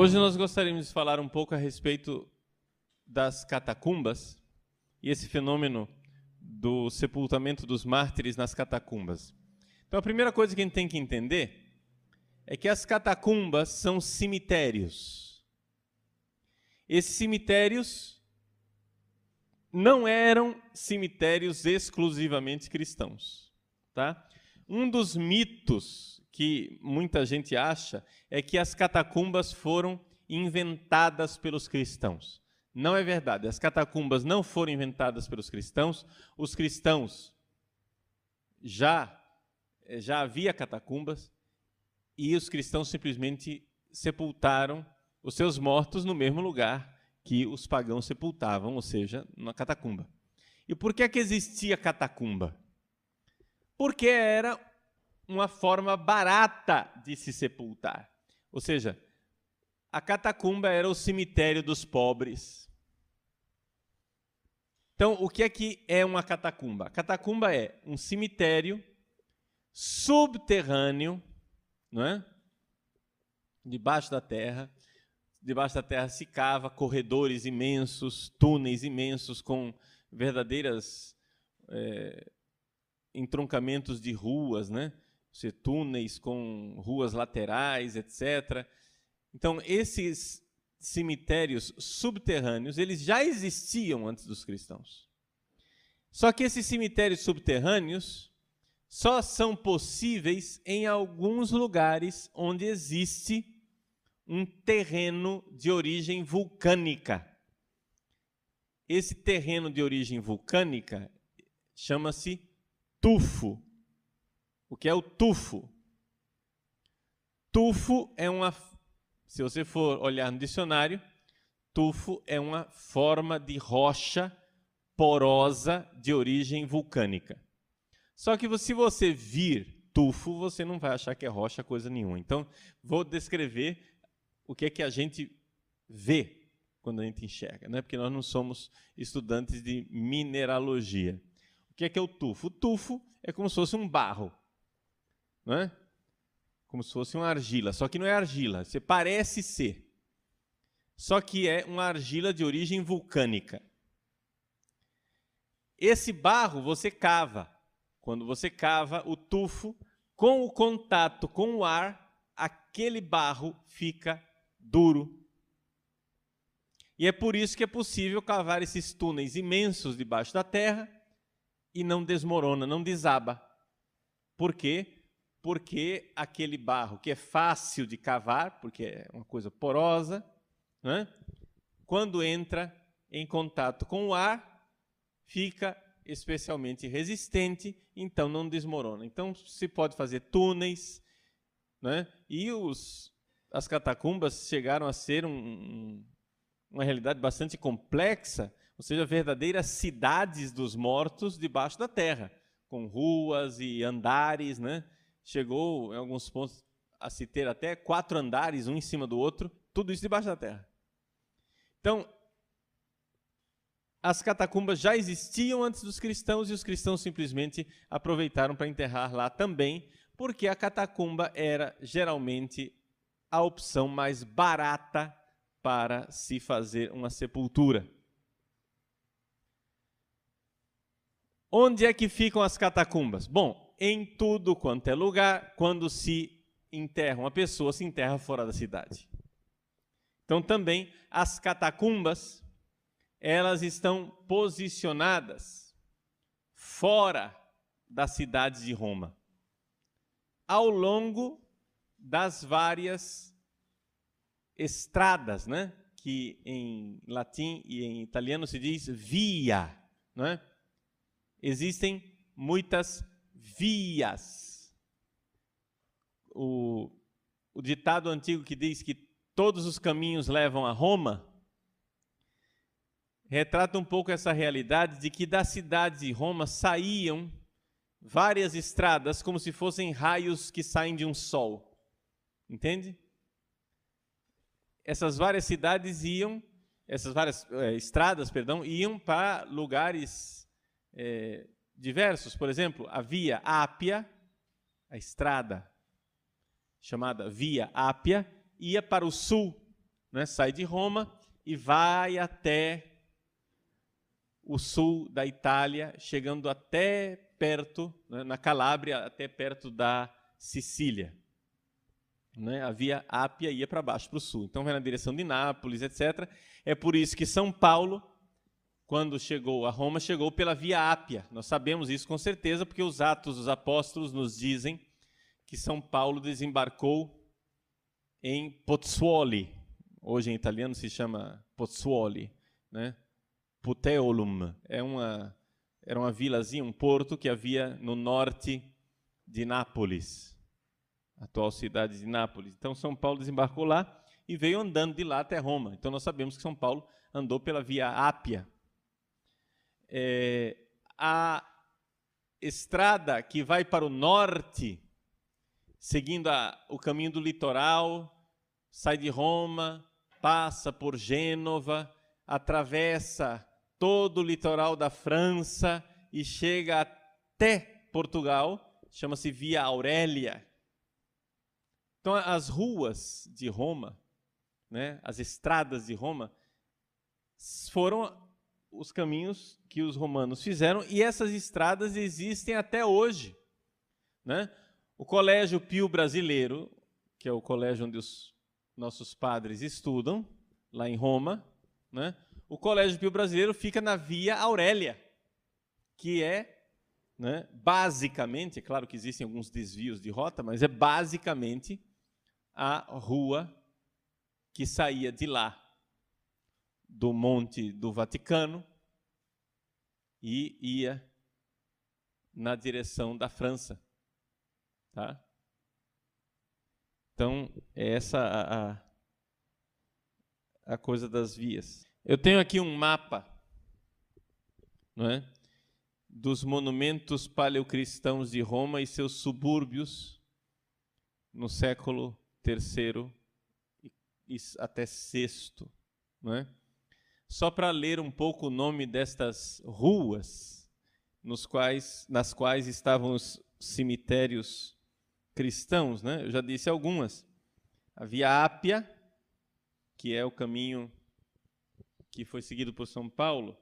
Hoje nós gostaríamos de falar um pouco a respeito das catacumbas e esse fenômeno do sepultamento dos mártires nas catacumbas. Então a primeira coisa que a gente tem que entender é que as catacumbas são cemitérios. Esses cemitérios não eram cemitérios exclusivamente cristãos, tá? Um dos mitos que muita gente acha é que as catacumbas foram inventadas pelos cristãos. Não é verdade. As catacumbas não foram inventadas pelos cristãos. Os cristãos já já havia catacumbas e os cristãos simplesmente sepultaram os seus mortos no mesmo lugar que os pagãos sepultavam, ou seja, na catacumba. E por que é que existia catacumba? Porque era uma forma barata de se sepultar. Ou seja, a catacumba era o cemitério dos pobres. Então, o que é que é uma catacumba? A catacumba é um cemitério subterrâneo, não é? Debaixo da terra. Debaixo da terra se cava corredores imensos, túneis imensos com verdadeiras é, entroncamentos de ruas, né? Ser túneis com ruas laterais, etc. Então, esses cemitérios subterrâneos, eles já existiam antes dos cristãos. Só que esses cemitérios subterrâneos só são possíveis em alguns lugares onde existe um terreno de origem vulcânica. Esse terreno de origem vulcânica chama-se tufo. O que é o tufo? Tufo é uma, se você for olhar no dicionário, tufo é uma forma de rocha porosa de origem vulcânica. Só que se você vir tufo, você não vai achar que é rocha coisa nenhuma. Então, vou descrever o que é que a gente vê quando a gente enxerga, né? porque nós não somos estudantes de mineralogia. O que é que é o tufo? O tufo é como se fosse um barro é? Como se fosse uma argila, só que não é argila, você parece ser. Só que é uma argila de origem vulcânica. Esse barro você cava. Quando você cava o tufo, com o contato com o ar, aquele barro fica duro. E é por isso que é possível cavar esses túneis imensos debaixo da terra e não desmorona, não desaba. Por quê? Porque aquele barro que é fácil de cavar, porque é uma coisa porosa, né? quando entra em contato com o ar, fica especialmente resistente, então não desmorona. Então se pode fazer túneis, né? e os, as catacumbas chegaram a ser um, uma realidade bastante complexa, ou seja, verdadeiras cidades dos mortos debaixo da terra, com ruas e andares, né? Chegou, em alguns pontos, a se ter até quatro andares, um em cima do outro, tudo isso debaixo da terra. Então, as catacumbas já existiam antes dos cristãos e os cristãos simplesmente aproveitaram para enterrar lá também, porque a catacumba era geralmente a opção mais barata para se fazer uma sepultura. Onde é que ficam as catacumbas? Bom, em tudo quanto é lugar, quando se enterra uma pessoa, se enterra fora da cidade. Então também as catacumbas, elas estão posicionadas fora das cidades de Roma, ao longo das várias estradas, né? que em latim e em italiano se diz via. Né? Existem muitas vias. O, o ditado antigo que diz que todos os caminhos levam a Roma retrata um pouco essa realidade de que da cidade de Roma saíam várias estradas como se fossem raios que saem de um sol. Entende? Essas várias cidades iam, essas várias é, estradas, perdão, iam para lugares é, diversos. Por exemplo, a Via Ápia, a estrada chamada Via Ápia, ia para o sul, né, sai de Roma e vai até o sul da Itália, chegando até perto, né, na Calábria, até perto da Sicília. Né? A via Ápia ia para baixo, para o sul. Então vai na direção de Nápoles, etc. É por isso que São Paulo, quando chegou a Roma, chegou pela via Ápia. Nós sabemos isso com certeza, porque os Atos dos Apóstolos nos dizem que São Paulo desembarcou em Pozzuoli. Hoje em italiano se chama Pozzuoli, né? Puteolum. É uma, era uma vilazinha, um porto que havia no norte de Nápoles atual cidade de Nápoles. Então São Paulo desembarcou lá e veio andando de lá até Roma. Então nós sabemos que São Paulo andou pela via Ápia. É, a estrada que vai para o norte, seguindo a, o caminho do litoral, sai de Roma, passa por Gênova, atravessa todo o litoral da França e chega até Portugal, chama-se Via Aurélia. Então, as ruas de Roma, né, as estradas de Roma, foram os caminhos que os romanos fizeram e essas estradas existem até hoje. Né? O Colégio Pio Brasileiro, que é o colégio onde os nossos padres estudam, lá em Roma, né? o Colégio Pio Brasileiro fica na Via Aurélia, que é né, basicamente, é claro que existem alguns desvios de rota, mas é basicamente a rua que saía de lá, do Monte do Vaticano, e ia na direção da França. Tá? Então, é essa a, a, a coisa das vias. Eu tenho aqui um mapa não é? dos monumentos paleocristãos de Roma e seus subúrbios no século e até sexto, não é? Só para ler um pouco o nome destas ruas nos quais, nas quais estavam os cemitérios cristãos, né? Eu já disse algumas. Havia Ápia, que é o caminho que foi seguido por São Paulo.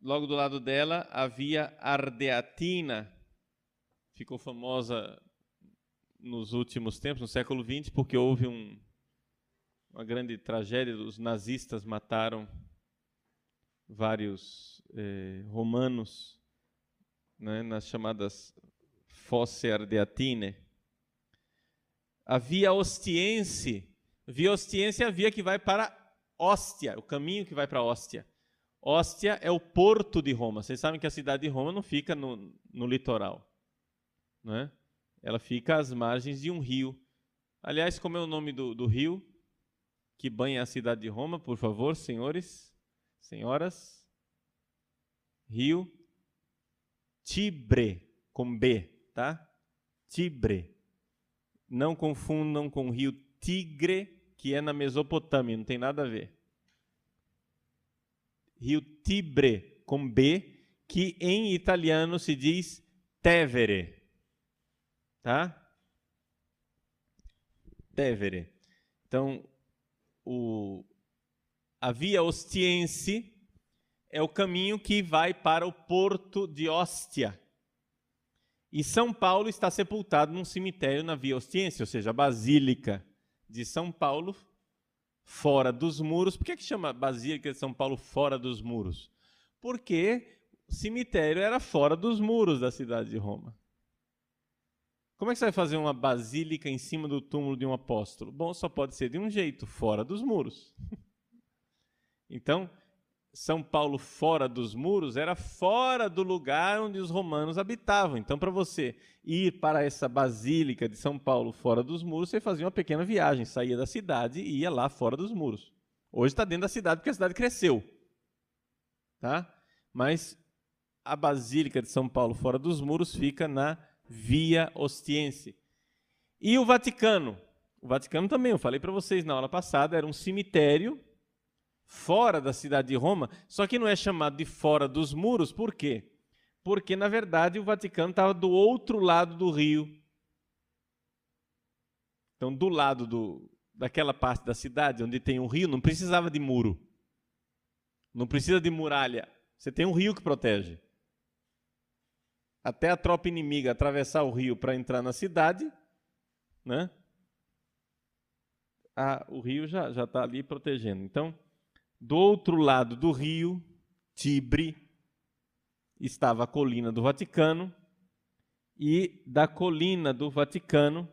Logo do lado dela havia Ardeatina, ficou famosa nos últimos tempos, no século XX, porque houve um, uma grande tragédia. Os nazistas mataram vários eh, romanos né, nas chamadas Fosse Ardeatine. A via Ostiense, via Ostiense é a via que vai para Ostia, o caminho que vai para Ostia. Ostia é o porto de Roma. Vocês sabem que a cidade de Roma não fica no, no litoral. Não é? ela fica às margens de um rio. Aliás, como é o nome do, do rio que banha a cidade de Roma, por favor, senhores, senhoras? Rio Tibre, com B, tá? Tibre. Não confundam com o rio Tigre, que é na Mesopotâmia, não tem nada a ver. Rio Tibre, com B, que em italiano se diz Tevere tá? Tevere. Então, o, a via ostiense é o caminho que vai para o porto de Ostia. E São Paulo está sepultado num cemitério na via ostiense, ou seja, a Basílica de São Paulo fora dos muros. Por que, que chama Basílica de São Paulo fora dos muros? Porque o cemitério era fora dos muros da cidade de Roma. Como é que você vai fazer uma basílica em cima do túmulo de um apóstolo? Bom, só pode ser de um jeito, fora dos muros. então, São Paulo fora dos muros era fora do lugar onde os romanos habitavam. Então, para você ir para essa basílica de São Paulo fora dos muros, você fazia uma pequena viagem, saía da cidade e ia lá fora dos muros. Hoje está dentro da cidade porque a cidade cresceu. Tá? Mas a basílica de São Paulo fora dos muros fica na via Ostiense. E o Vaticano? O Vaticano também, eu falei para vocês na aula passada, era um cemitério fora da cidade de Roma, só que não é chamado de fora dos muros, por quê? Porque, na verdade, o Vaticano estava do outro lado do rio. Então, do lado do, daquela parte da cidade onde tem um rio, não precisava de muro. Não precisa de muralha. Você tem um rio que protege. Até a tropa inimiga atravessar o rio para entrar na cidade, né? Ah, o rio já está ali protegendo. Então, do outro lado do rio, Tibre, estava a colina do Vaticano, e da colina do Vaticano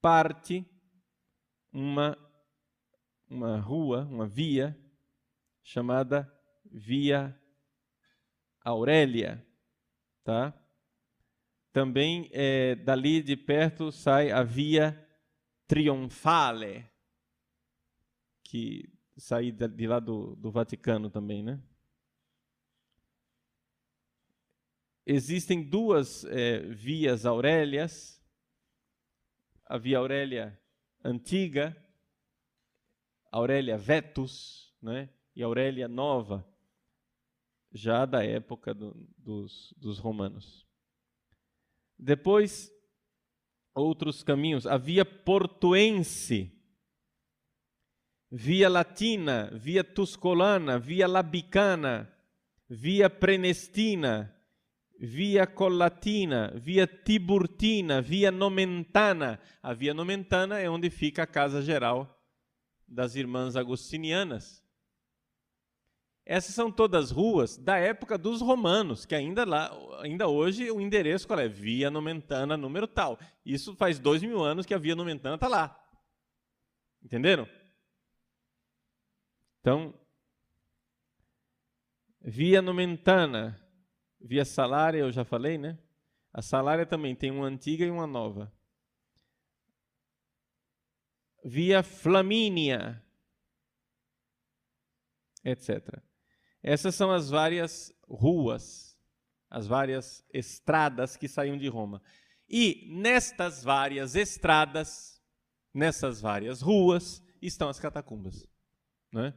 parte uma, uma rua, uma via, chamada Via Aurélia. Tá? Também é, dali de perto sai a Via Trionfale, que sai de lá do, do Vaticano também, né? Existem duas é, vias Aurélias, a Via Aurélia antiga, Aurélia Vetus, né? e Aurélia Nova, já da época do, dos, dos romanos. Depois, outros caminhos, a Via Portuense, Via Latina, Via Tuscolana, Via Labicana, Via Prenestina, via Collatina, via Tiburtina, via Nomentana. A via Nomentana é onde fica a casa geral das irmãs agostinianas. Essas são todas ruas da época dos romanos, que ainda lá, ainda hoje o endereço qual é? Via Nomentana, número tal. Isso faz dois mil anos que a Via Nomentana está lá. Entenderam? Então, Via Nomentana, Via Salária, eu já falei, né? A Salária também tem uma antiga e uma nova. Via Flamínia, etc. Essas são as várias ruas, as várias estradas que saíam de Roma. E nestas várias estradas, nessas várias ruas, estão as catacumbas. Né?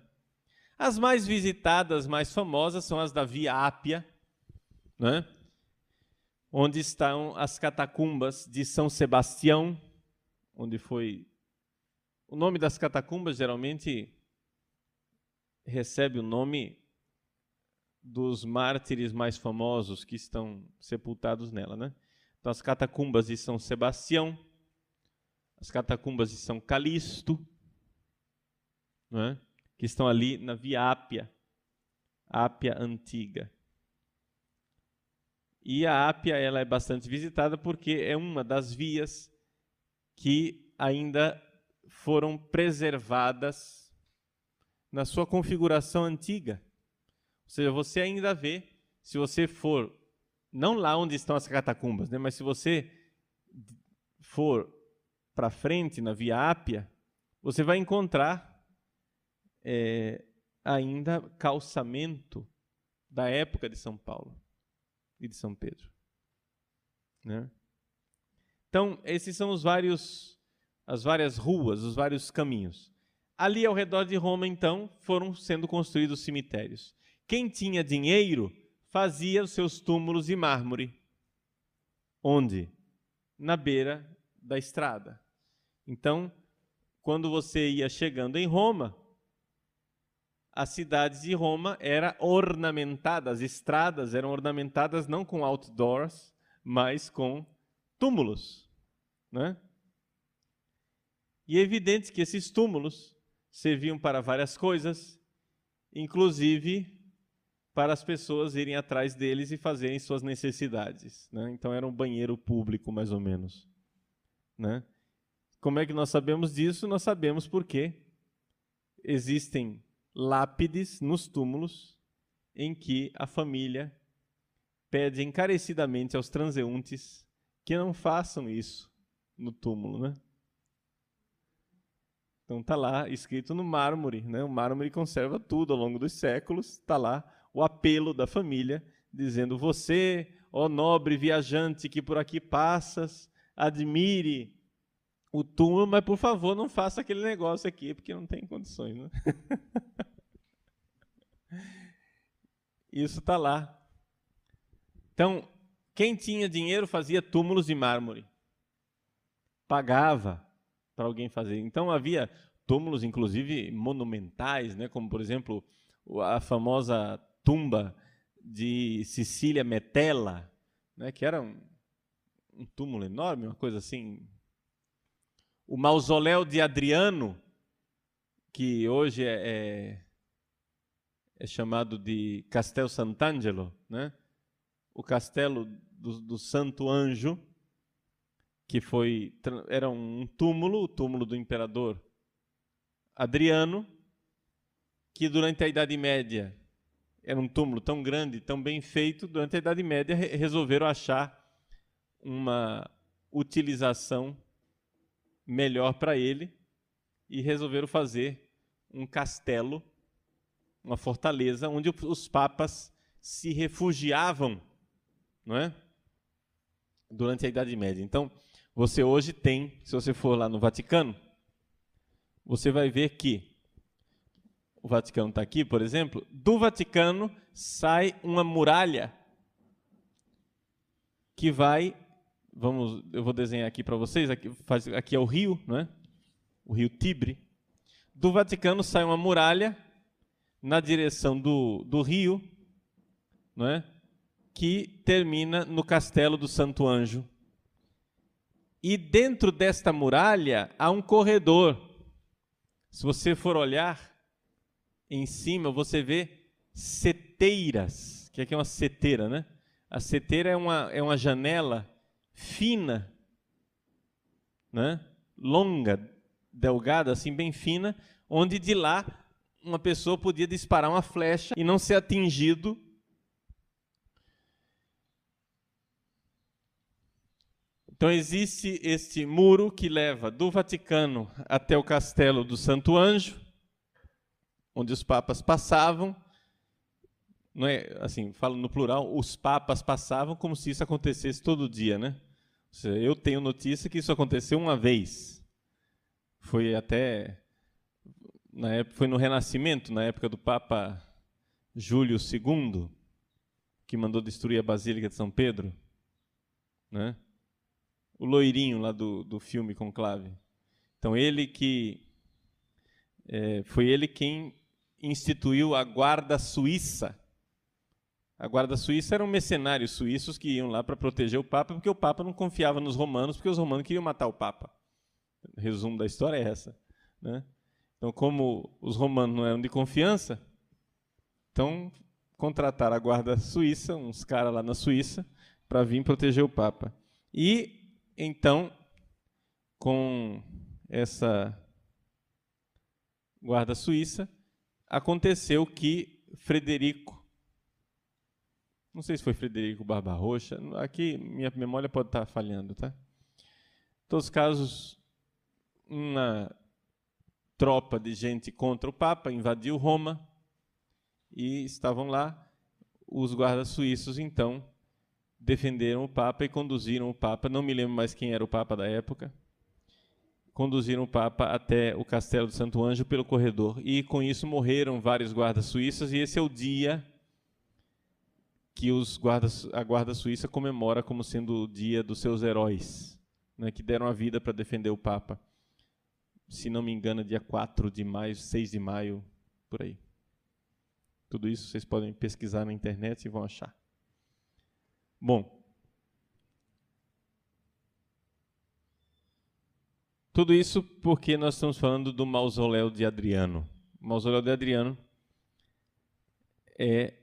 As mais visitadas, mais famosas, são as da Via Ápia, né? onde estão as catacumbas de São Sebastião, onde foi. O nome das catacumbas geralmente recebe o nome dos mártires mais famosos que estão sepultados nela, né? Então, as catacumbas de São Sebastião, as catacumbas de São Calixto, né? que estão ali na Via Ápia, Ápia Antiga. E a Ápia ela é bastante visitada porque é uma das vias que ainda foram preservadas na sua configuração antiga. Ou seja, você ainda vê, se você for, não lá onde estão as catacumbas, né, mas se você for para frente na Via Ápia, você vai encontrar é, ainda calçamento da época de São Paulo e de São Pedro. Né? Então, esses são os vários, as várias ruas, os vários caminhos. Ali ao redor de Roma, então, foram sendo construídos cemitérios. Quem tinha dinheiro fazia os seus túmulos de mármore. Onde? Na beira da estrada. Então, quando você ia chegando em Roma, as cidades de Roma eram ornamentadas, as estradas eram ornamentadas não com outdoors, mas com túmulos. Né? E é evidente que esses túmulos serviam para várias coisas, inclusive para as pessoas irem atrás deles e fazerem suas necessidades. Né? Então era um banheiro público, mais ou menos. Né? Como é que nós sabemos disso? Nós sabemos porque existem lápides nos túmulos em que a família pede encarecidamente aos transeuntes que não façam isso no túmulo, né? Então tá lá escrito no mármore, né? O mármore conserva tudo ao longo dos séculos. Tá lá o apelo da família dizendo: você, ó nobre viajante que por aqui passas, admire o túmulo, mas por favor não faça aquele negócio aqui, porque não tem condições. Né? Isso está lá. Então, quem tinha dinheiro fazia túmulos de mármore. Pagava para alguém fazer. Então havia túmulos, inclusive monumentais, né, como por exemplo a famosa tumba de Cecília Metella, né, que era um, um túmulo enorme, uma coisa assim. O mausoléu de Adriano, que hoje é, é, é chamado de Castel Sant'Angelo, né? o castelo do, do Santo Anjo, que foi era um túmulo, o túmulo do imperador Adriano, que durante a Idade Média era um túmulo tão grande, tão bem feito, durante a Idade Média resolveram achar uma utilização melhor para ele e resolveram fazer um castelo, uma fortaleza onde os papas se refugiavam, não é? Durante a Idade Média. Então, você hoje tem, se você for lá no Vaticano, você vai ver que o Vaticano está aqui, por exemplo, do Vaticano sai uma muralha que vai, vamos, eu vou desenhar aqui para vocês, aqui, faz, aqui é o rio, não é? O rio Tibre. Do Vaticano sai uma muralha na direção do, do rio, não é? Que termina no castelo do Santo Anjo, e dentro desta muralha há um corredor. Se você for olhar em cima, você vê seteiras. que que é uma seteira, né? A seteira é uma, é uma janela fina, né? longa, delgada, assim, bem fina, onde de lá uma pessoa podia disparar uma flecha e não ser atingido Então existe este muro que leva do Vaticano até o castelo do Santo Anjo, onde os papas passavam. Não é assim, falo no plural, os papas passavam como se isso acontecesse todo dia, né? Seja, eu tenho notícia que isso aconteceu uma vez. Foi até na época, foi no Renascimento, na época do Papa Júlio II, que mandou destruir a Basílica de São Pedro, né? o loirinho lá do, do filme Conclave. Então, ele que. É, foi ele quem instituiu a Guarda Suíça. A Guarda Suíça eram mercenários suíços que iam lá para proteger o Papa, porque o Papa não confiava nos romanos, porque os romanos queriam matar o Papa. Resumo da história é essa. Né? Então, como os romanos não eram de confiança, então contrataram a Guarda Suíça, uns caras lá na Suíça, para vir proteger o Papa. E então, com essa guarda suíça, aconteceu que Frederico, não sei se foi Frederico Barbarroxa, aqui minha memória pode estar falhando, tá? Todos os casos, uma tropa de gente contra o Papa invadiu Roma e estavam lá. Os guardas suíços, então, defenderam o Papa e conduziram o Papa, não me lembro mais quem era o Papa da época, conduziram o Papa até o Castelo do Santo Anjo pelo corredor. E com isso morreram vários guardas suíços, e esse é o dia que os guardas, a Guarda Suíça comemora como sendo o dia dos seus heróis, né, que deram a vida para defender o Papa. Se não me engano, dia 4 de maio, 6 de maio, por aí. Tudo isso vocês podem pesquisar na internet e vão achar. Bom, tudo isso porque nós estamos falando do mausoléu de Adriano. O mausoléu de Adriano é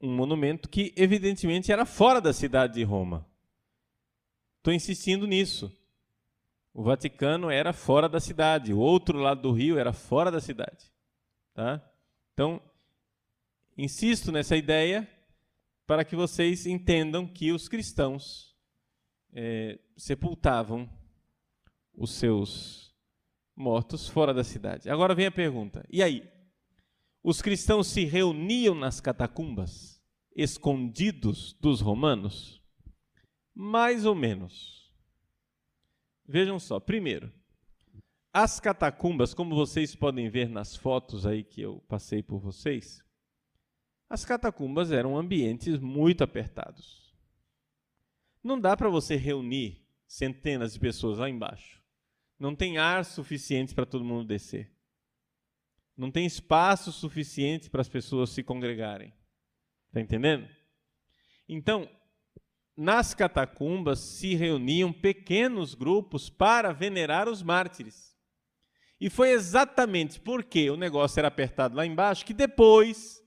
um monumento que, evidentemente, era fora da cidade de Roma. Estou insistindo nisso. O Vaticano era fora da cidade, o outro lado do rio era fora da cidade. Tá? Então, insisto nessa ideia para que vocês entendam que os cristãos é, sepultavam os seus mortos fora da cidade. Agora vem a pergunta: e aí? Os cristãos se reuniam nas catacumbas, escondidos dos romanos? Mais ou menos. Vejam só, primeiro, as catacumbas, como vocês podem ver nas fotos aí que eu passei por vocês, as catacumbas eram ambientes muito Não dá para você reunir centenas de pessoas lá embaixo. Não tem ar suficiente para todo mundo descer. Não tem espaço suficiente para as pessoas se congregarem. Está entendendo? Então, nas catacumbas se reuniam pequenos grupos para venerar os mártires. E foi exatamente porque o negócio era apertado lá embaixo que depois,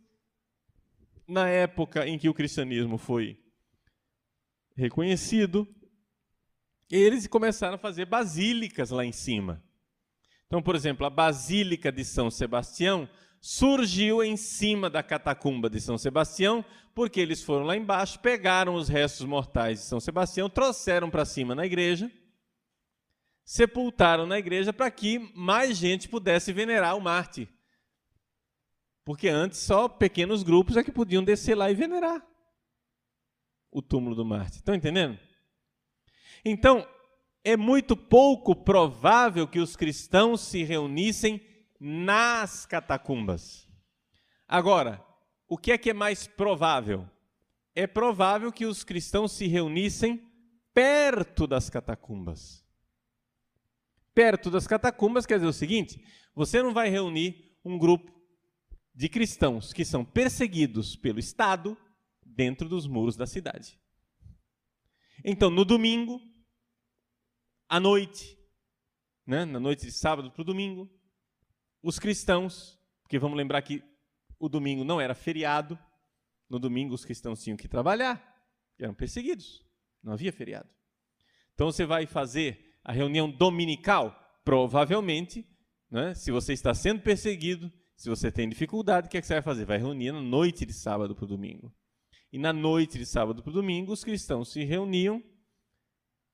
na época em que o cristianismo foi reconhecido, eles começaram a fazer basílicas lá em cima. Então, por exemplo, a Basílica de São Sebastião surgiu em cima da catacumba de São Sebastião, porque eles foram lá embaixo, pegaram os restos mortais de São Sebastião, trouxeram para cima na igreja, sepultaram na igreja para que mais gente pudesse venerar o Marte. Porque antes só pequenos grupos é que podiam descer lá e venerar o túmulo do Marte. Estão entendendo? Então, é muito pouco provável que os cristãos se reunissem nas catacumbas. Agora, o que é que é mais provável? É provável que os cristãos se reunissem perto das catacumbas. Perto das catacumbas quer dizer o seguinte: você não vai reunir um grupo de cristãos que são perseguidos pelo Estado dentro dos muros da cidade. Então, no domingo, à noite, né, na noite de sábado para o domingo, os cristãos, porque vamos lembrar que o domingo não era feriado, no domingo os cristãos tinham que trabalhar, eram perseguidos, não havia feriado. Então você vai fazer a reunião dominical? Provavelmente, né, se você está sendo perseguido, se você tem dificuldade, o que, é que você vai fazer? Vai reunir na noite de sábado para o domingo. E na noite de sábado para o domingo, os cristãos se reuniam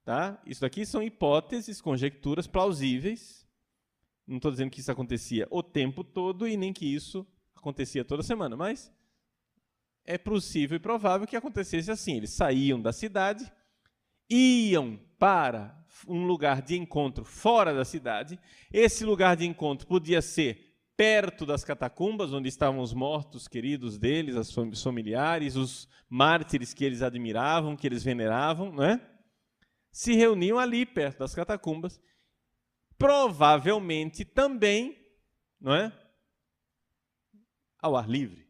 Tá? Isso daqui são hipóteses, conjecturas plausíveis. Não estou dizendo que isso acontecia o tempo todo e nem que isso acontecia toda semana, mas é possível e provável que acontecesse assim. Eles saíam da cidade, iam para um lugar de encontro fora da cidade. Esse lugar de encontro podia ser perto das catacumbas, onde estavam os mortos queridos deles, os familiares, os mártires que eles admiravam, que eles veneravam, não é? Se reuniam ali perto das catacumbas, provavelmente também, não é? Ao ar livre,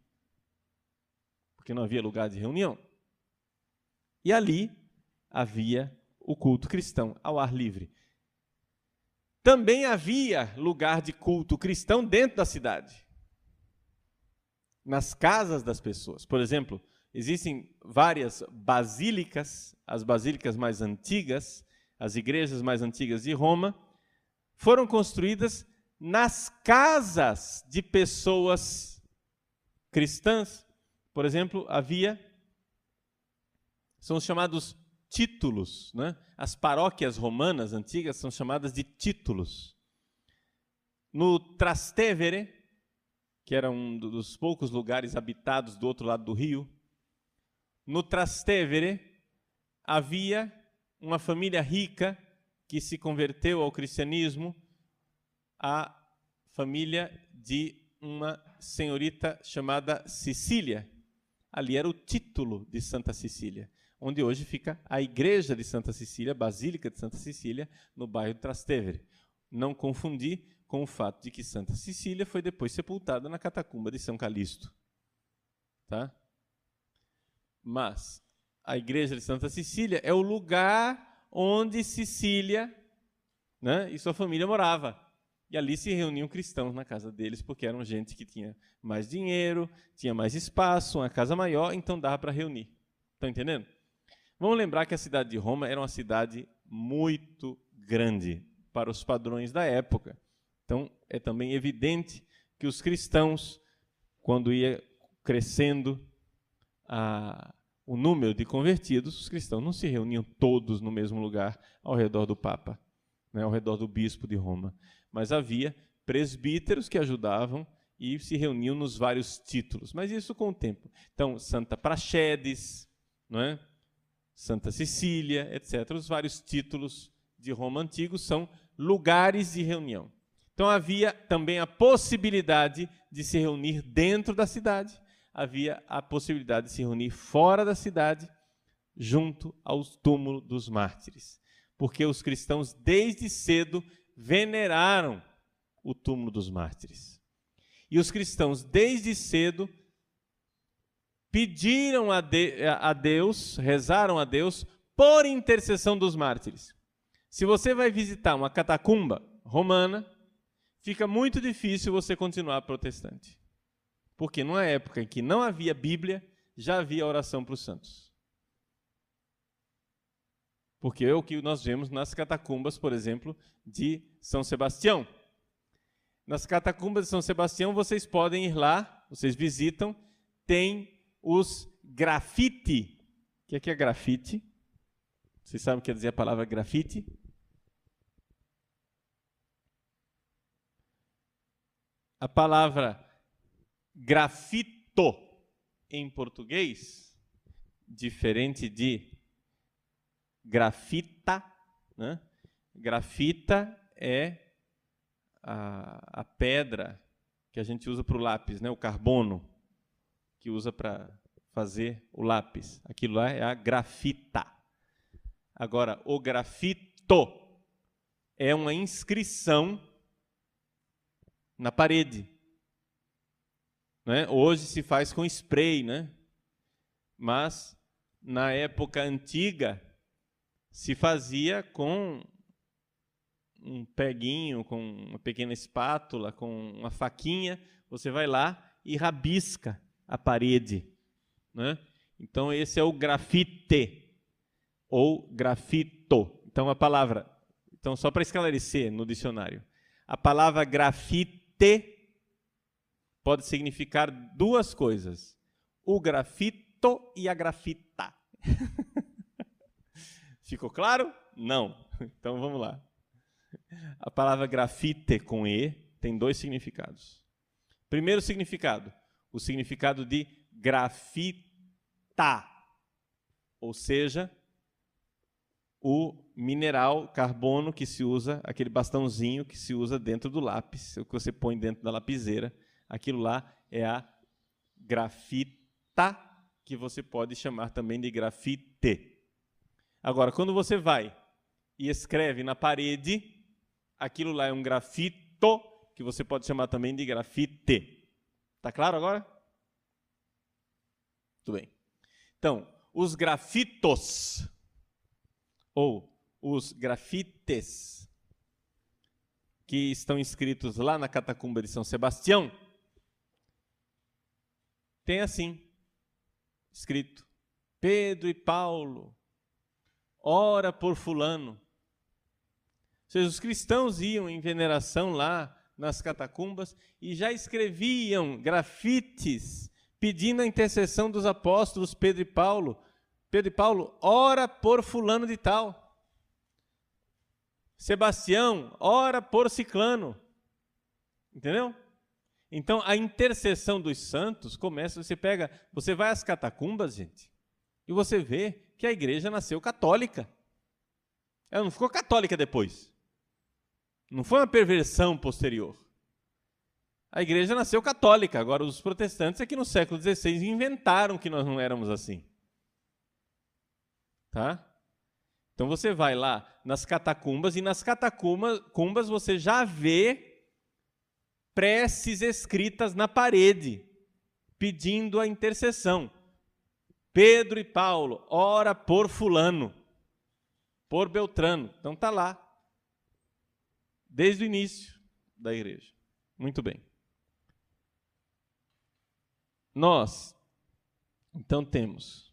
porque não havia lugar de reunião. E ali havia o culto cristão ao ar livre. Também havia lugar de culto cristão dentro da cidade, nas casas das pessoas. Por exemplo, Existem várias basílicas, as basílicas mais antigas, as igrejas mais antigas de Roma, foram construídas nas casas de pessoas cristãs. Por exemplo, havia, são os chamados títulos, né? as paróquias romanas antigas são chamadas de títulos. No Trastevere, que era um dos poucos lugares habitados do outro lado do rio, no Trastevere havia uma família rica que se converteu ao cristianismo, a família de uma senhorita chamada Sicília. Ali era o título de Santa Cecília, onde hoje fica a igreja de Santa Cecília, Basílica de Santa Cecília, no bairro de Trastevere. Não confundir com o fato de que Santa Cecília foi depois sepultada na catacumba de São Calixto. Tá? Mas a igreja de Santa Cecília é o lugar onde Cecília né, e sua família morava. E ali se reuniam cristãos na casa deles, porque eram gente que tinha mais dinheiro, tinha mais espaço, uma casa maior, então dava para reunir. Estão entendendo? Vamos lembrar que a cidade de Roma era uma cidade muito grande para os padrões da época. Então é também evidente que os cristãos, quando ia crescendo a, o número de convertidos, os cristãos não se reuniam todos no mesmo lugar ao redor do Papa, né, ao redor do bispo de Roma, mas havia presbíteros que ajudavam e se reuniam nos vários títulos, mas isso com o tempo. Então, Santa Praxedes, não é? Santa Cecília, etc. Os vários títulos de Roma antigo são lugares de reunião. Então havia também a possibilidade de se reunir dentro da cidade havia a possibilidade de se reunir fora da cidade, junto ao túmulo dos mártires. Porque os cristãos, desde cedo, veneraram o túmulo dos mártires. E os cristãos, desde cedo, pediram a, de, a Deus, rezaram a Deus por intercessão dos mártires. Se você vai visitar uma catacumba romana, fica muito difícil você continuar protestante. Porque numa época em que não havia Bíblia, já havia oração para os santos. Porque é o que nós vemos nas catacumbas, por exemplo, de São Sebastião. Nas catacumbas de São Sebastião, vocês podem ir lá, vocês visitam, tem os grafite. O que é, que é grafite? Vocês sabem o que quer dizer a palavra grafite? A palavra grafito em português, diferente de grafita, né? grafita é a, a pedra que a gente usa para o lápis, né? o carbono, que usa para fazer o lápis. Aquilo lá é a grafita. Agora, o grafito é uma inscrição na parede. Né? Hoje se faz com spray, né? mas na época antiga se fazia com um peguinho, com uma pequena espátula, com uma faquinha, você vai lá e rabisca a parede. Né? Então, esse é o grafite, ou grafito. Então, a palavra. Então, só para esclarecer no dicionário, a palavra grafite pode significar duas coisas: o grafito e a grafita. Ficou claro? Não. Então vamos lá. A palavra grafite com E tem dois significados. Primeiro significado, o significado de grafita, ou seja, o mineral carbono que se usa, aquele bastãozinho que se usa dentro do lápis, o que você põe dentro da lapiseira, aquilo lá é a grafita, que você pode chamar também de grafite. Agora, quando você vai e escreve na parede, aquilo lá é um grafito, que você pode chamar também de grafite. Tá claro agora? Tudo bem. Então, os grafitos ou os grafites que estão escritos lá na catacumba de São Sebastião, tem assim, escrito: Pedro e Paulo, ora por Fulano. Ou seja, os cristãos iam em veneração lá nas catacumbas e já escreviam grafites pedindo a intercessão dos apóstolos Pedro e Paulo Pedro e Paulo, ora por fulano de tal. Sebastião, ora por ciclano. Entendeu? Então a intercessão dos santos começa, você pega, você vai às catacumbas, gente, e você vê que a igreja nasceu católica. Ela não ficou católica depois. Não foi uma perversão posterior. A igreja nasceu católica. Agora, os protestantes é que no século XVI inventaram que nós não éramos assim. Tá? Então você vai lá nas catacumbas e nas catacumbas você já vê preces escritas na parede pedindo a intercessão. Pedro e Paulo, ora por fulano, por Beltrano. Então tá lá. Desde o início da igreja. Muito bem. Nós então temos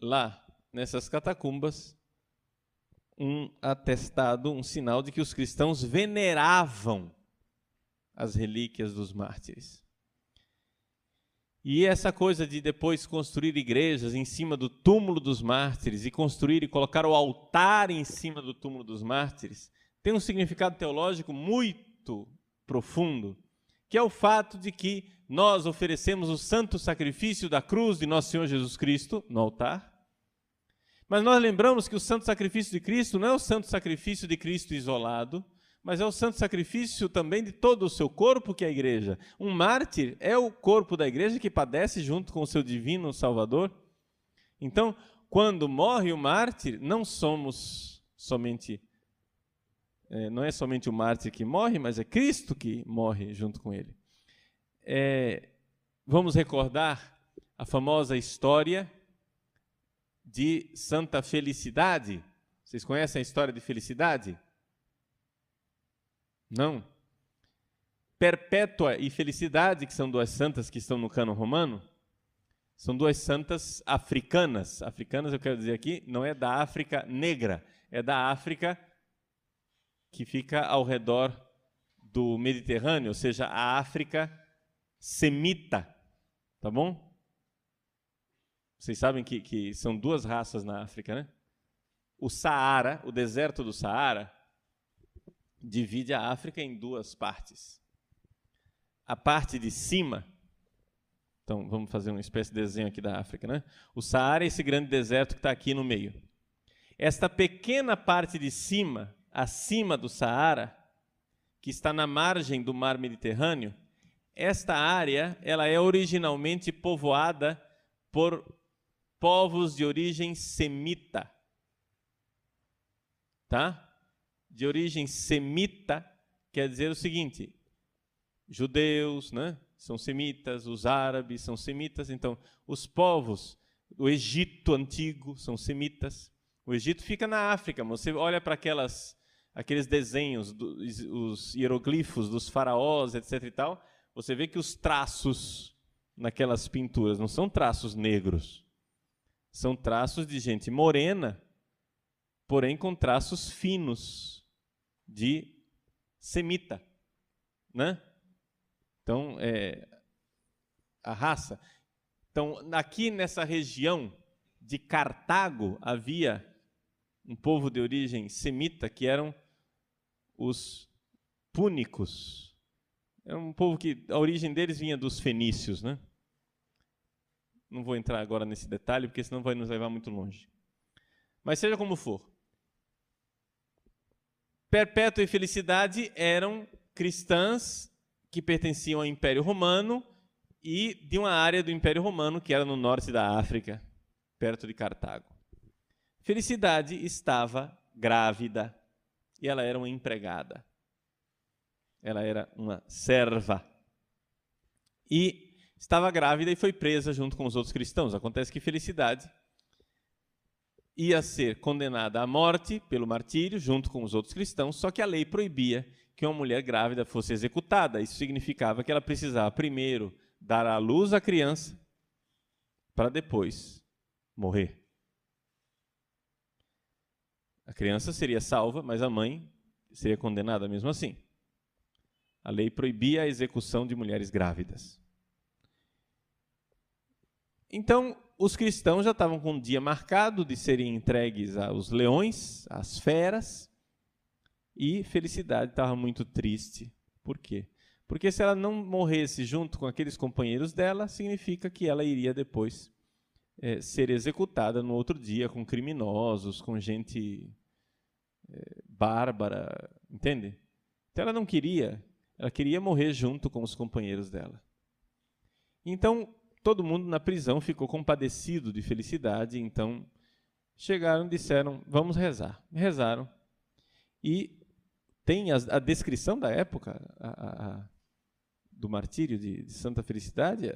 lá nessas catacumbas um atestado, um sinal de que os cristãos veneravam as relíquias dos mártires. E essa coisa de depois construir igrejas em cima do túmulo dos mártires e construir e colocar o altar em cima do túmulo dos mártires tem um significado teológico muito profundo, que é o fato de que nós oferecemos o santo sacrifício da cruz de nosso Senhor Jesus Cristo no altar, mas nós lembramos que o santo sacrifício de Cristo não é o santo sacrifício de Cristo isolado, mas é o santo sacrifício também de todo o seu corpo, que é a igreja. Um mártir é o corpo da igreja que padece junto com o seu divino Salvador. Então, quando morre o mártir, não somos somente É, não é somente o mártir que morre, mas é Cristo que morre junto com ele. É, vamos recordar a famosa história de Santa Felicidade. Vocês conhecem a história de Felicidade? Não? Perpétua e Felicidade, que são duas santas que estão no cano romano, são duas santas africanas. Africanas, eu quero dizer aqui, não é da África negra, é da África que fica ao redor do Mediterrâneo, ou seja, a África semita. Tá bom? Vocês sabem que, que são duas raças na África, né? O Saara, o deserto do Saara, divide a África em duas partes. A parte de cima, então vamos fazer uma espécie de desenho aqui da África, né? O Saara é esse grande deserto que está aqui no meio. Esta pequena parte de cima acima do Saara, que está na margem do mar Mediterrâneo, esta área ela é originalmente povoada por povos de origem semita. Tá? De origem semita quer dizer o seguinte: judeus, né? São semitas, os árabes são semitas, então os povos do Egito antigo são semitas. O Egito fica na África, você olha para aquelas aqueles desenhos, os hieroglifos dos faraós, etc. e tal, você vê que os traços naquelas pinturas não são traços negros, são traços de gente morena, porém com traços finos de semita, né? Então, é, a raça. Então, aqui nessa região de Cartago havia um povo de origem semita que eram os púnicos. Era um povo que a origem deles vinha dos fenícios, né? Não vou entrar agora nesse detalhe, porque senão vai nos levar muito longe. Mas seja como for, Perpétua e Felicidade eram cristãs que pertenciam ao Império Romano e de uma área do Império Romano que era no norte da África, perto de Cartago. Felicidade estava grávida e ela era uma empregada. Ela era uma serva. E estava grávida e foi presa junto com os outros cristãos. Acontece que Felicidade ia ser condenada à morte pelo martírio junto com os outros cristãos, só que a lei proibia que uma mulher grávida fosse executada. Isso significava que ela precisava primeiro dar à luz à criança para depois morrer. A criança seria salva, mas a mãe seria condenada mesmo assim. A lei proibia a execução de mulheres grávidas. Então, os cristãos já estavam com um dia marcado de serem entregues aos leões, às feras, e Felicidade estava muito triste. Por quê? Porque se ela não morresse junto com aqueles companheiros dela, significa que ela iria depois é, ser executada no outro dia com criminosos, com gente é, bárbara, entende? Então ela não queria, ela queria morrer junto com os companheiros dela. Então todo mundo na prisão ficou compadecido de felicidade, então chegaram e disseram: Vamos rezar. Rezaram. E tem a, a descrição da época a, a, do martírio de, de Santa Felicidade,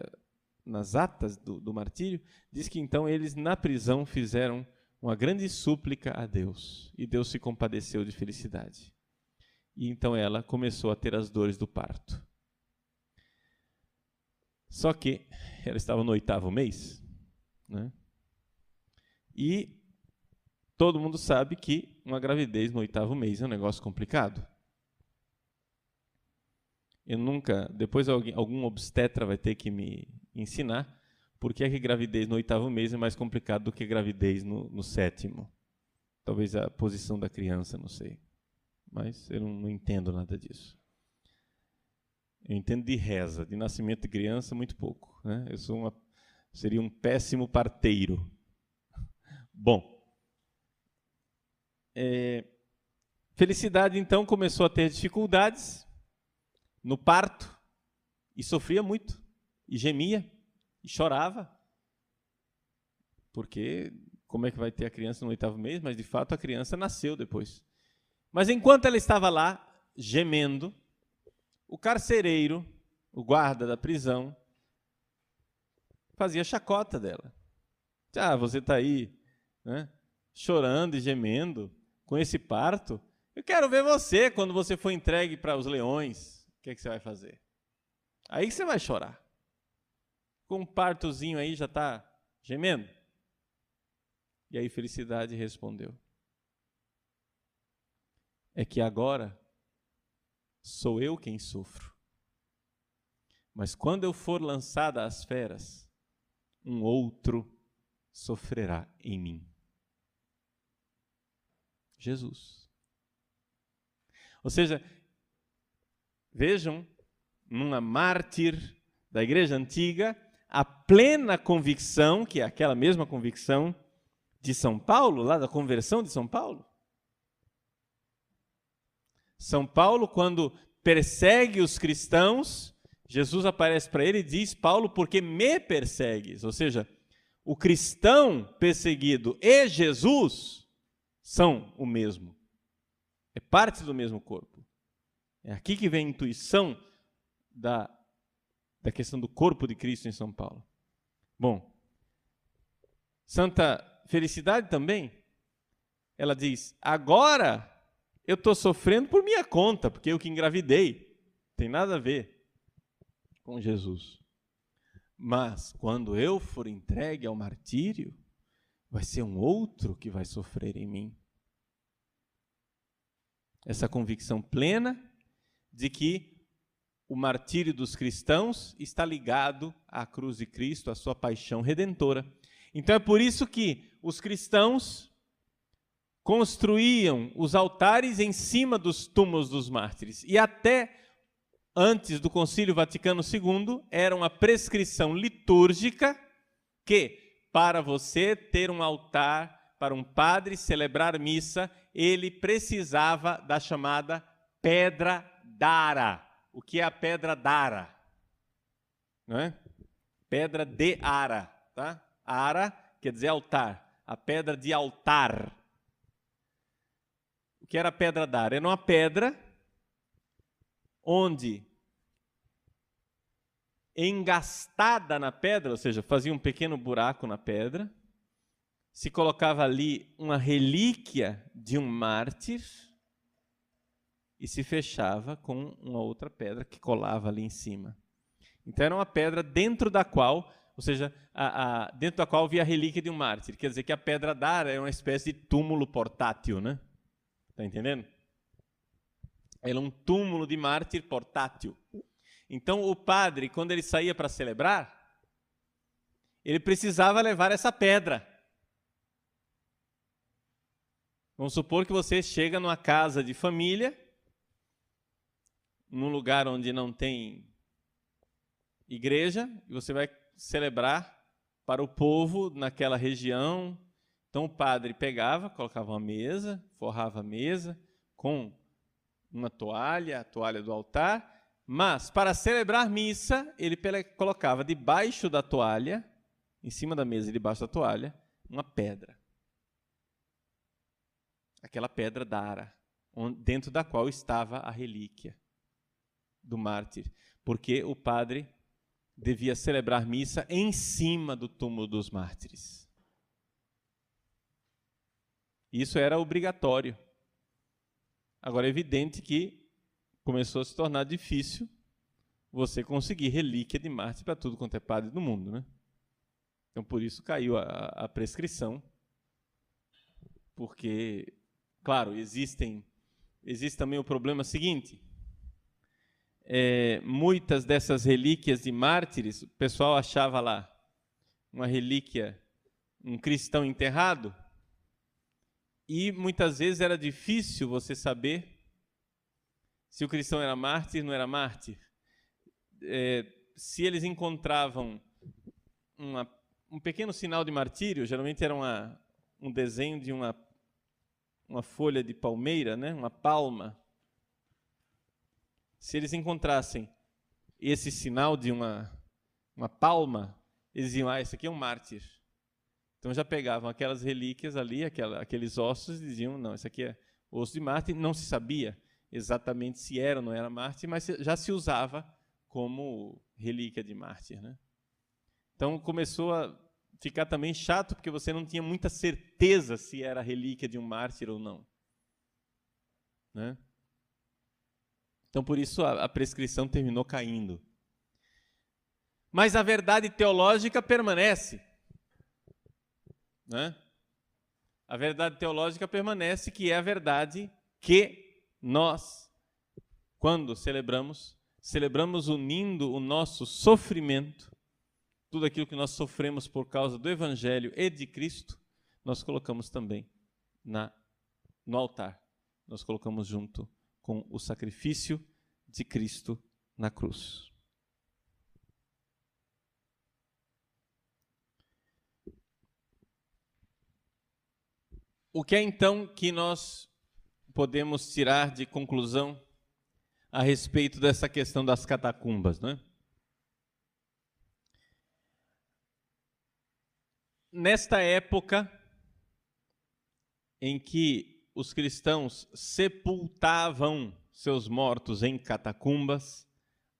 nas atas do, do martírio, diz que então eles na prisão fizeram uma grande súplica a Deus, e Deus se compadeceu de felicidade. E então ela começou a ter as dores do parto. Só que ela estava no oitavo mês, né? E todo mundo sabe que uma gravidez no oitavo mês é um negócio complicado. Eu nunca, depois alguém, algum obstetra vai ter que me ensinar por que, é que gravidez no oitavo mês é mais complicado do que gravidez no, no sétimo? Talvez a posição da criança, não sei. Mas eu não, não entendo nada disso. Eu entendo de reza, de nascimento de criança, muito pouco. Né? Eu sou uma, seria um péssimo parteiro. Bom, é, Felicidade então começou a ter dificuldades no parto e sofria muito e gemia e chorava. Porque como é que vai ter a criança no oitavo mês? Mas de fato a criança nasceu depois. Mas enquanto ela estava lá, gemendo, o carcereiro, o guarda da prisão, fazia chacota dela. Ah, você está aí, né, chorando e gemendo com esse parto. Eu quero ver você quando você for entregue para os leões. O que, é que você vai fazer? Aí você vai chorar. Com um partozinho aí já está gemendo. E aí Felicidade respondeu: É que agora sou eu quem sofro. Mas quando eu for lançada às feras, um outro sofrerá em mim. Jesus. Ou seja, vejam, numa mártir da igreja antiga, a plena convicção, que é aquela mesma convicção de São Paulo, lá da conversão de São Paulo. São Paulo, quando persegue os cristãos, Jesus aparece para ele e diz: Paulo, porque me persegues? Ou seja, o cristão perseguido e Jesus são o mesmo. É parte do mesmo corpo. É aqui que vem a intuição da, da questão do corpo de Cristo em São Paulo. Bom, Santa Felicidade também, ela diz: agora eu estou sofrendo por minha conta, porque eu que engravidei. Tem nada a ver com Jesus. Mas quando eu for entregue ao martírio, vai ser um outro que vai sofrer em mim. Essa convicção plena de que o martírio dos cristãos está ligado à cruz de Cristo, à sua paixão redentora. Então é por isso que os cristãos construíam os altares em cima dos túmulos dos mártires. E até antes do Concílio Vaticano II, era uma prescrição litúrgica que, para você ter um altar, para um padre celebrar missa, ele precisava da chamada pedra dara. O que é a pedra dara? Não é? Pedra de ara, tá? Ara quer dizer altar. A pedra de altar. O que era a pedra dara? Era uma pedra onde engastada na pedra, ou seja, fazia um pequeno buraco na pedra, se colocava ali uma relíquia de um mártir e se fechava com uma outra pedra que colava ali em cima. Então era uma pedra dentro da qual, ou seja, a, a, dentro da qual havia a relíquia de um mártir. Quer dizer que a pedra d'ara é uma espécie de túmulo portátil, né? Está entendendo? Era um túmulo de mártir portátil. Então o padre, quando ele saía para celebrar, ele precisava levar essa pedra. Vamos supor que você chega numa casa de família, num lugar onde não tem igreja, e você vai celebrar para o povo naquela região. Então o padre pegava, colocava uma mesa, forrava a mesa com uma toalha, a toalha do altar, mas para celebrar missa, ele colocava debaixo da toalha, em cima da mesa e debaixo da toalha, uma pedra aquela pedra d'ara, dentro da qual estava a relíquia do mártir, porque o padre devia celebrar missa em cima do túmulo dos mártires. Isso era obrigatório. Agora é evidente que começou a se tornar difícil você conseguir relíquia de mártir para tudo quanto é padre do mundo, né? Então por isso caiu a, a prescrição, porque Claro, existem, existe também o problema seguinte. É, muitas dessas relíquias de mártires, o pessoal achava lá uma relíquia, um cristão enterrado, e muitas vezes era difícil você saber se o cristão era mártir ou não era mártir. É, se eles encontravam uma, um pequeno sinal de martírio, geralmente era uma, um desenho de uma uma folha de palmeira, né, uma palma, se eles encontrassem esse sinal de uma, uma palma, eles diziam, ah, esse aqui é um mártir. Então já pegavam aquelas relíquias ali, aquela, aqueles ossos, e diziam, não, esse aqui é osso de mártir. Não se sabia exatamente se era ou não era mártir, mas já se usava como relíquia de mártir. Né? Então começou a ficar também chato, porque você não tinha muita certeza se era relíquia de um mártir ou não. Né? Então, por isso, a, a prescrição terminou caindo. Mas a verdade teológica permanece. Né? A verdade teológica permanece, que é a verdade que nós, quando celebramos, celebramos unindo o nosso sofrimento, tudo aquilo que nós sofremos por causa do Evangelho e de Cristo, nós colocamos também na, no altar. Nós colocamos junto com o sacrifício de Cristo na cruz. O que é então que nós podemos tirar de conclusão a respeito dessa questão das catacumbas, não é? Nesta época em que os cristãos sepultavam seus mortos em catacumbas,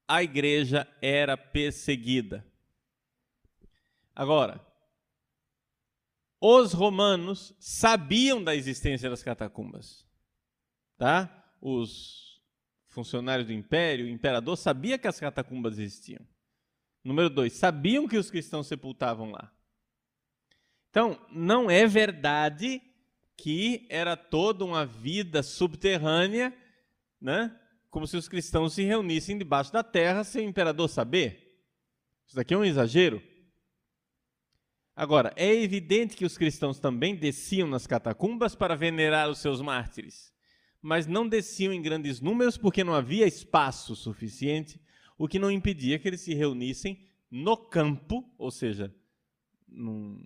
a igreja era perseguida. Agora, os romanos sabiam da existência das catacumbas. Tá? Os funcionários do império, o imperador sabia que as catacumbas existiam. Número dois, sabiam que os cristãos sepultavam lá. Então, não é verdade que era toda uma vida subterrânea, né? como se os cristãos se reunissem debaixo da terra sem o imperador saber. Isso daqui é um exagero. Agora, é evidente que os cristãos também desciam nas catacumbas para venerar os seus mártires, mas não desciam em grandes números porque não havia espaço suficiente, o que não impedia que eles se reunissem no campo, ou seja, num,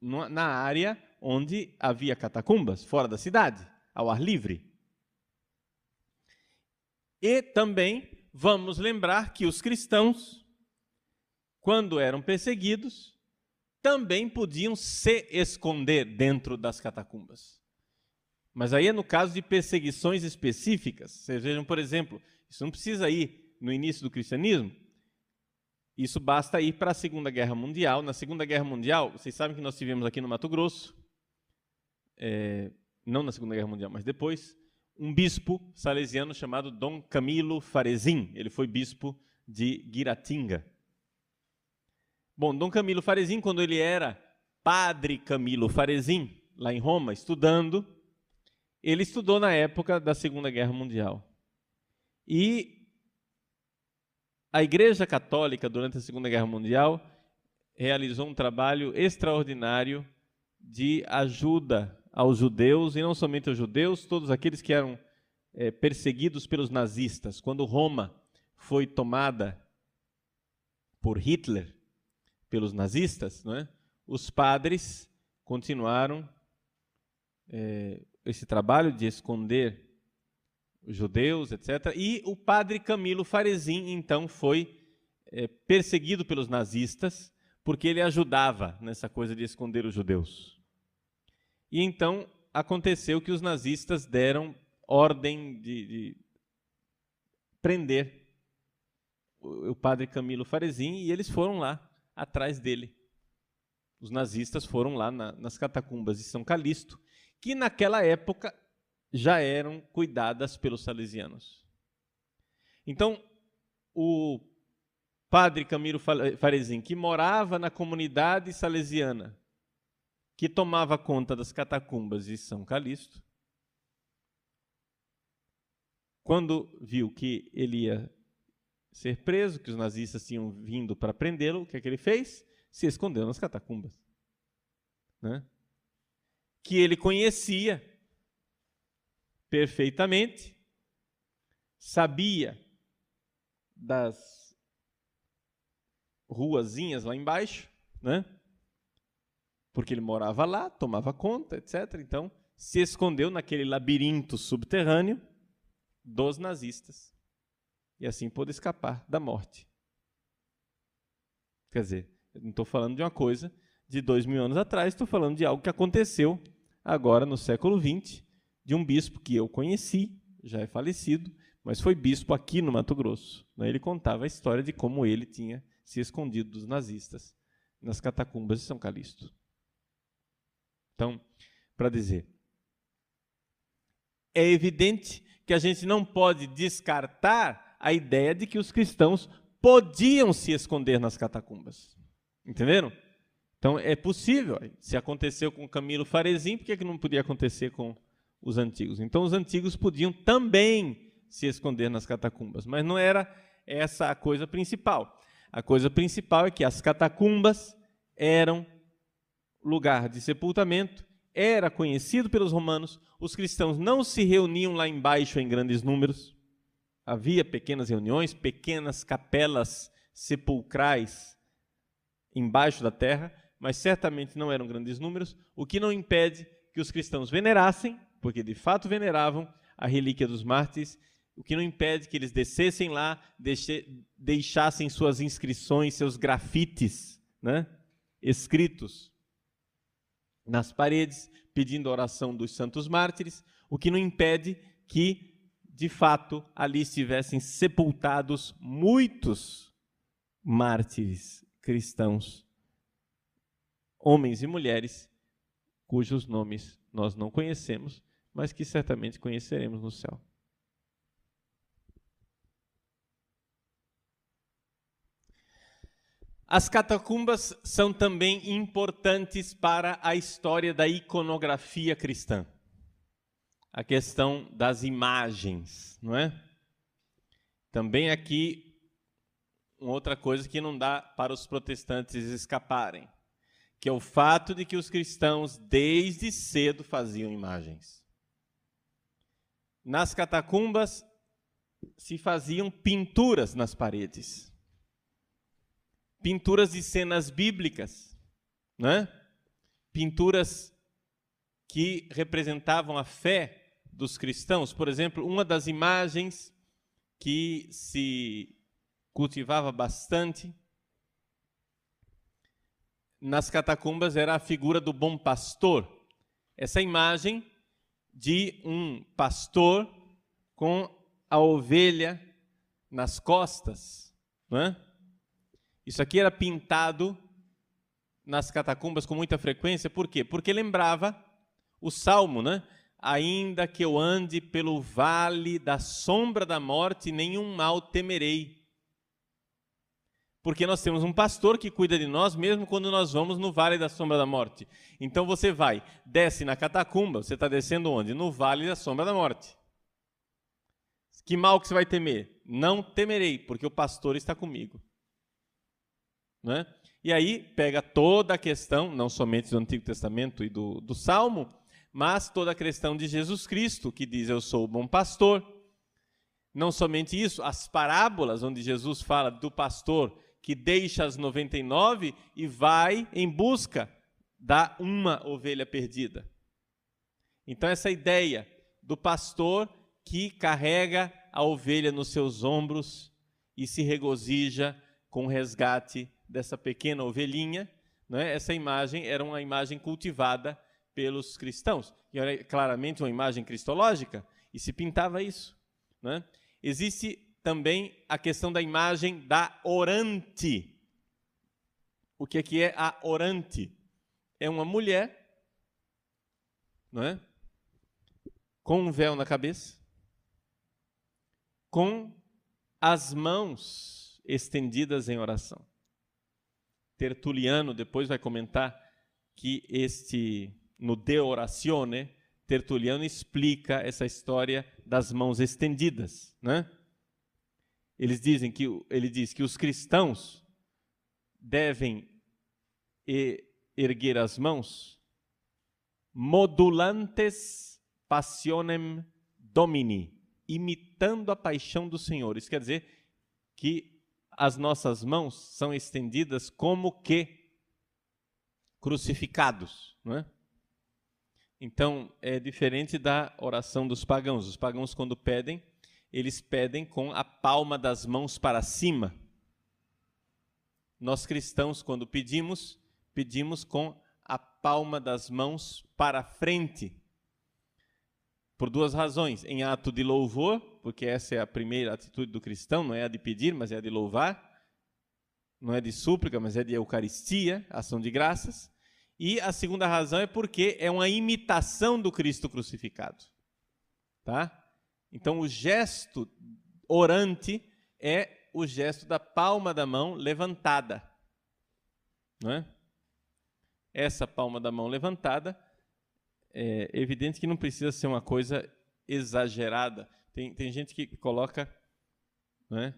na área onde havia catacumbas, fora da cidade, ao ar livre. E também vamos lembrar que os cristãos, quando eram perseguidos, também podiam se esconder dentro das catacumbas. Mas aí é no caso de perseguições específicas. Vocês vejam, por exemplo, isso não precisa ir no início do cristianismo, isso basta ir para a Segunda Guerra Mundial. Na Segunda Guerra Mundial, vocês sabem que nós tivemos aqui no Mato Grosso, é, não na Segunda Guerra Mundial, mas depois, um bispo salesiano chamado Dom Camilo Farezin. Ele foi bispo de Guiratinga. Bom, Dom Camilo Farezin, quando ele era padre Camilo Farezin, lá em Roma, estudando, ele estudou na época da Segunda Guerra Mundial. E a Igreja Católica, durante a Segunda Guerra Mundial, realizou um trabalho extraordinário de ajuda aos judeus, e não somente aos judeus, todos aqueles que eram é, perseguidos pelos nazistas. Quando Roma foi tomada por Hitler, pelos nazistas, não é? os padres continuaram é, esse trabalho de esconder os judeus, etc. E o padre Camilo Farezin, então, foi é, perseguido pelos nazistas porque ele ajudava nessa coisa de esconder os judeus. E então aconteceu que os nazistas deram ordem de, de prender o, o padre Camilo Farezin e eles foram lá atrás dele. Os nazistas foram lá na, nas catacumbas de São Calixto, que naquela época já eram cuidadas pelos salesianos. Então, o padre Camilo Farezin, que morava na comunidade salesiana, que tomava conta das catacumbas de São Calixto, quando viu que ele ia ser preso, que os nazistas tinham vindo para prendê-lo, o que é que ele fez? Se escondeu nas catacumbas. Né? Que ele conhecia perfeitamente, sabia das ruazinhas lá embaixo, né? Porque ele morava lá, tomava conta, etc. Então, se escondeu naquele labirinto subterrâneo dos nazistas. E assim pôde escapar da morte. Quer dizer, não estou falando de uma coisa de dois mil anos atrás, estou falando de algo que aconteceu agora no século XX, de um bispo que eu conheci, já é falecido, mas foi bispo aqui no Mato Grosso. Né? Ele contava a história de como ele tinha se escondido dos nazistas nas catacumbas de São Calixto. Então, para dizer, é evidente que a gente não pode descartar a ideia de que os cristãos podiam se esconder nas catacumbas. Entenderam? Então é possível. Se aconteceu com Camilo Farezin, por que, que não podia acontecer com os antigos? Então os antigos podiam também se esconder nas catacumbas, mas não era essa a coisa principal. A coisa principal é que as catacumbas eram lugar de sepultamento, era conhecido pelos romanos, os cristãos não se reuniam lá embaixo em grandes números, havia pequenas reuniões, pequenas capelas sepulcrais embaixo da terra, mas certamente não eram grandes números, o que não impede que os cristãos venerassem, porque de fato veneravam a relíquia dos mártires, o que não impede que eles descessem lá, deixassem suas inscrições, seus grafites, né, escritos nas paredes, pedindo a oração dos santos mártires, o que não impede que, de fato, ali estivessem sepultados muitos mártires cristãos homens e mulheres cujos nomes nós não conhecemos, mas que certamente conheceremos no céu. As catacumbas são também importantes para a história da iconografia cristã. A questão das imagens, não é? Também aqui uma outra coisa que não dá para os protestantes escaparem que é o fato de que os cristãos desde cedo faziam imagens. Nas catacumbas se faziam pinturas nas paredes. Pinturas de cenas bíblicas, né? Pinturas que representavam a fé dos cristãos. Por exemplo, uma das imagens que se cultivava bastante nas catacumbas era a figura do bom pastor. Essa imagem de um pastor com a ovelha nas costas. É? Isso aqui era pintado nas catacumbas com muita frequência, por quê? Porque lembrava o salmo, né? Ainda que eu ande pelo vale da sombra da morte, nenhum mal temerei porque nós temos um pastor que cuida de nós mesmo quando nós vamos no vale da sombra da morte. Então você vai, desce na catacumba, você está descendo onde? No vale da sombra da morte. Que mal que você vai temer? Não temerei, porque o pastor está comigo. Né? E aí pega toda a questão, não somente do Antigo Testamento e do, do Salmo, mas toda a questão de Jesus Cristo, que diz: Eu sou o bom pastor. Não somente isso, as parábolas onde Jesus fala do pastor que deixa as 99 e vai em busca da uma ovelha perdida. Então, essa ideia do pastor que carrega a ovelha nos seus ombros e se regozija com o resgate dessa pequena ovelhinha, né? essa imagem era uma imagem cultivada pelos cristãos. E era claramente uma imagem cristológica, e se pintava isso. Né? Existe também a questão da imagem da orante. O que é, que é a orante? É uma mulher, não é? Com um véu na cabeça, com as mãos estendidas em oração. Tertuliano depois vai comentar que este no De Oratione, Tertuliano explica essa história das mãos estendidas, né? Eles dizem que ele diz que os cristãos devem erguer as mãos modulantes passionem domini, imitando a paixão do Senhor. Isso quer dizer que as nossas mãos são estendidas como que crucificados, não é? Então, é diferente da oração dos pagãos. Os pagãos, quando pedem, eles pedem com a palma das mãos para cima. Nós cristãos, quando pedimos, pedimos com a palma das mãos para frente. por duas razões. Em ato de louvor, porque essa é a primeira atitude do cristão, não é a de pedir, mas é a de louvar. Não é de súplica, mas é de eucaristia, ação de graças. E a segunda razão é porque é uma imitação do Cristo crucificado. Tá? Então o gesto orante é o gesto da palma da mão levantada. Não é? Essa palma da mão levantada é evidente que não precisa ser uma coisa exagerada. Tem, tem gente que coloca né,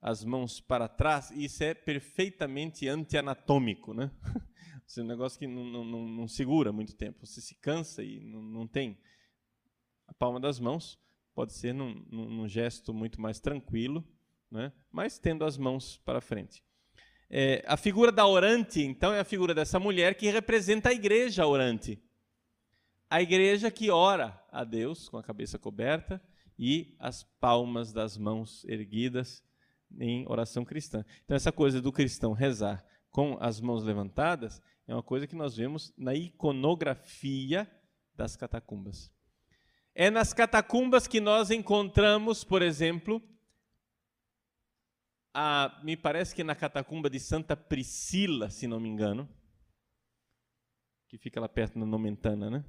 as mãos para trás e isso é perfeitamente anti-anatômico. Né? Esse negócio que não, não, não, segura muito tempo. Você se cansa e não, não tem. A palma das mãos pode ser num, num gesto muito mais tranquilo, né? mas tendo as mãos para frente. É, a figura da orante, então, é a figura dessa mulher que representa a igreja orante. A igreja que ora a Deus com a cabeça coberta e as palmas das mãos erguidas em oração cristã. Então, essa coisa do cristão rezar com as mãos levantadas é uma coisa que nós vemos na iconografia das catacumbas. É nas catacumbas que nós encontramos, por exemplo, a, me parece que na catacumba de Santa Priscila, se não me engano, que fica lá perto da Nomentana, né?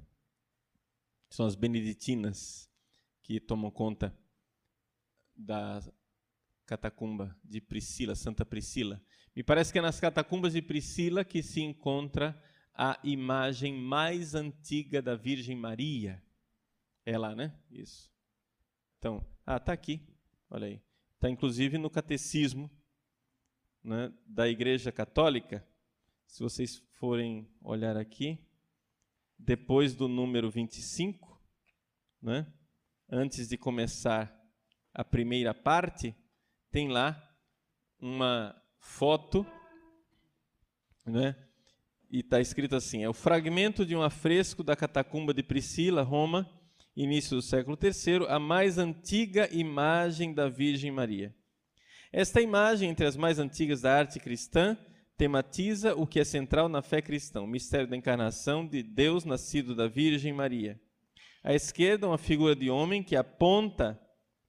São as beneditinas que tomam conta da catacumba de Priscila, Santa Priscila. Me parece que é nas catacumbas de Priscila que se encontra a imagem mais antiga da Virgem Maria. É lá, né? Isso. Então, ah, tá aqui. Olha aí. Está inclusive no catecismo né, da Igreja Católica. Se vocês forem olhar aqui, depois do número 25, né, antes de começar a primeira parte, tem lá uma foto, né, e está escrito assim: é o fragmento de um afresco da catacumba de Priscila, Roma, início do século III, a mais antiga imagem da Virgem Maria. Esta imagem, entre as mais antigas da arte cristã, tematiza o que é central na fé cristã, o mistério da encarnação de Deus nascido da Virgem Maria. À esquerda, uma figura de homem que aponta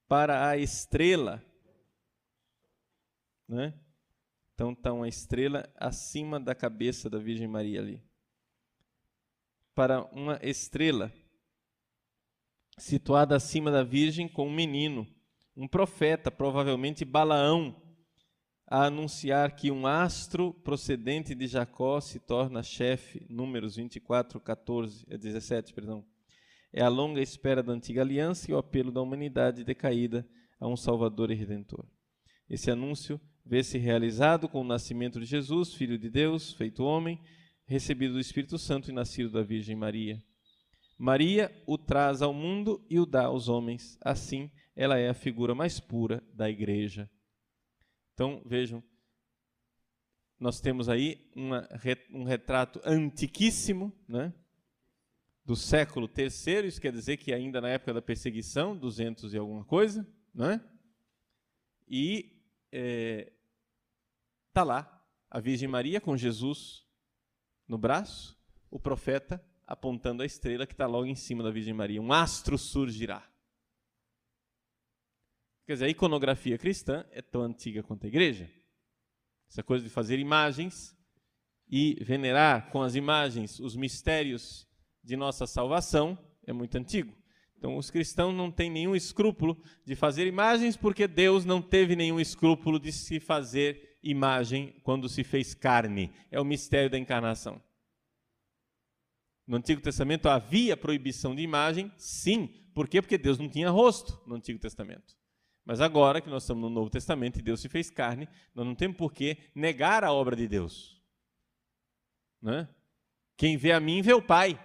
para a estrela. Né? Então está uma estrela acima da cabeça da Virgem Maria ali. Para uma estrela situada acima da Virgem com um menino, um profeta, provavelmente Balaão, a anunciar que um astro procedente de Jacó se torna chefe, números 24, 14, 17, perdão. É a longa espera da antiga aliança e o apelo da humanidade decaída a um Salvador e Redentor. Esse anúncio vê-se realizado com o nascimento de Jesus, Filho de Deus, feito homem, recebido do Espírito Santo e nascido da Virgem Maria. Maria o traz ao mundo e o dá aos homens. Assim, ela é a figura mais pura da igreja. Então, vejam, nós temos aí uma, um retrato antiquíssimo, né? do século III, isso quer dizer que ainda na época da perseguição, 200 e alguma coisa, né? e está lá a Virgem Maria com Jesus no braço, o profeta apontando a estrela que está logo em cima da Virgem Maria. Um astro surgirá. Quer dizer, a iconografia cristã é tão antiga quanto a igreja. Essa coisa de fazer imagens e venerar com as imagens os mistérios de nossa salvação é muito antigo. Então, os cristãos não têm nenhum escrúpulo de fazer imagens, porque Deus não teve nenhum escrúpulo de se fazer imagem quando se fez carne. É o mistério da encarnação. No Antigo Testamento havia proibição de imagem? Sim. Por quê? Porque Deus não tinha rosto no Antigo Testamento. Mas agora que nós estamos no Novo Testamento e Deus se fez carne, nós não temos por que negar a obra de Deus. Né? Quem vê a mim vê o Pai.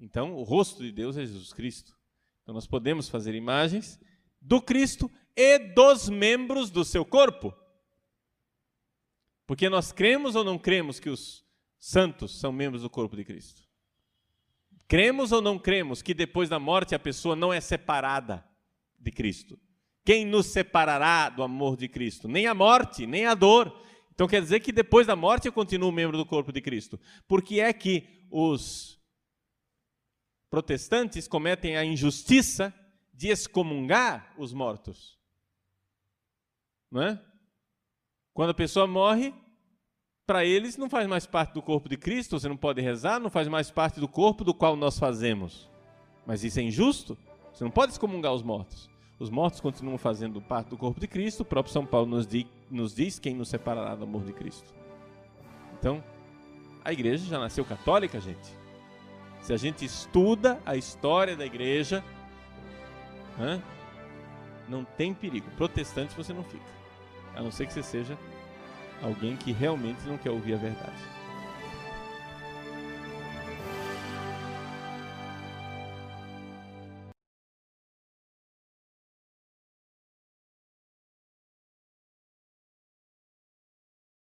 Então, o rosto de Deus é Jesus Cristo. Então, nós podemos fazer imagens do Cristo e dos membros do seu corpo. Porque nós cremos ou não cremos que os santos são membros do corpo de Cristo. Cremos ou não cremos que depois da morte a pessoa não é separada de Cristo? Quem nos separará do amor de Cristo? Nem a morte, nem a dor. Então quer dizer que depois da morte eu continuo membro do corpo de Cristo. Por que é que os protestantes cometem a injustiça de excomungar os mortos. Não é? Quando a pessoa morre, para eles não faz mais parte do corpo de Cristo, você não pode rezar, não faz mais parte do corpo do qual nós fazemos. Mas isso é injusto? Você não pode excomungar os mortos. Os mortos continuam fazendo parte do corpo de Cristo, o próprio São Paulo nos, di, nos diz quem nos separará do amor de Cristo. Então, a igreja já nasceu católica, gente. Se a gente estuda a história da igreja, não tem perigo. Protestante você não fica. A não ser que você seja alguém que realmente não quer ouvir a verdade.